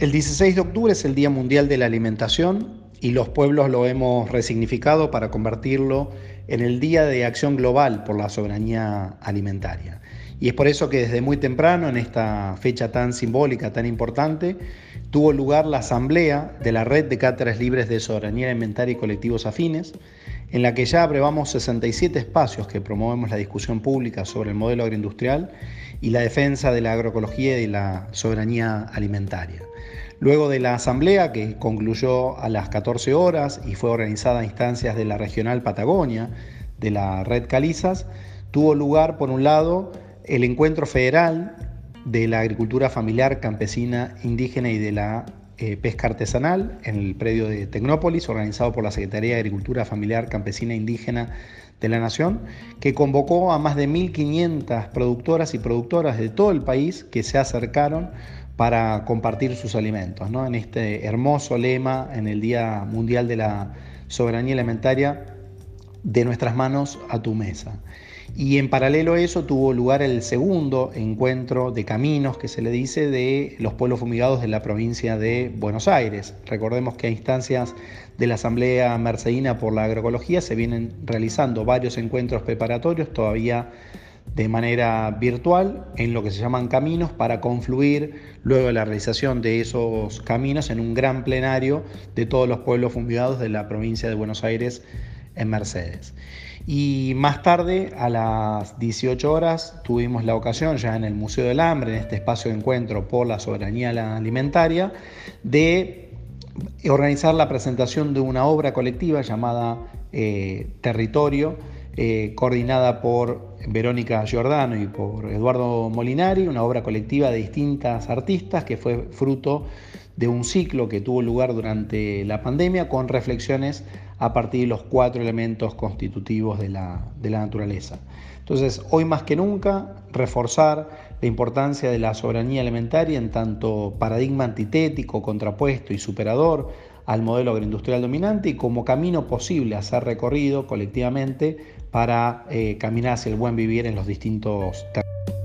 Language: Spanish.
El 16 de octubre es el Día Mundial de la Alimentación y los pueblos lo hemos resignificado para convertirlo en el Día de Acción Global por la Soberanía Alimentaria. Y es por eso que desde muy temprano, en esta fecha tan simbólica, tan importante, tuvo lugar la asamblea de la Red de Cátedras Libres de Soberanía Alimentaria y Colectivos Afines, en la que ya aprobamos 67 espacios que promovemos la discusión pública sobre el modelo agroindustrial y la defensa de la agroecología y la soberanía alimentaria. Luego de la asamblea, que concluyó a las 14 horas y fue organizada a instancias de la regional Patagonia, de la red Calizas, tuvo lugar, por un lado, el encuentro federal de la agricultura familiar, campesina, indígena y de la eh, pesca artesanal en el predio de Tecnópolis, organizado por la Secretaría de Agricultura Familiar Campesina Indígena de la Nación, que convocó a más de 1.500 productoras y productoras de todo el país que se acercaron para compartir sus alimentos, ¿no? en este hermoso lema en el Día Mundial de la Soberanía Alimentaria, de nuestras manos a tu mesa. Y en paralelo a eso tuvo lugar el segundo encuentro de caminos, que se le dice, de los pueblos fumigados de la provincia de Buenos Aires. Recordemos que a instancias de la Asamblea Mercedina por la Agroecología se vienen realizando varios encuentros preparatorios, todavía de manera virtual, en lo que se llaman caminos, para confluir luego de la realización de esos caminos en un gran plenario de todos los pueblos fumigados de la provincia de Buenos Aires en Mercedes. Y más tarde, a las 18 horas, tuvimos la ocasión, ya en el Museo del Hambre, en este espacio de encuentro por la soberanía alimentaria, de organizar la presentación de una obra colectiva llamada eh, Territorio, eh, coordinada por Verónica Giordano y por Eduardo Molinari, una obra colectiva de distintas artistas que fue fruto de un ciclo que tuvo lugar durante la pandemia con reflexiones a partir de los cuatro elementos constitutivos de la, de la naturaleza. Entonces, hoy más que nunca, reforzar la importancia de la soberanía alimentaria en tanto paradigma antitético, contrapuesto y superador al modelo agroindustrial dominante y como camino posible a ser recorrido colectivamente para eh, caminar hacia el buen vivir en los distintos territorios.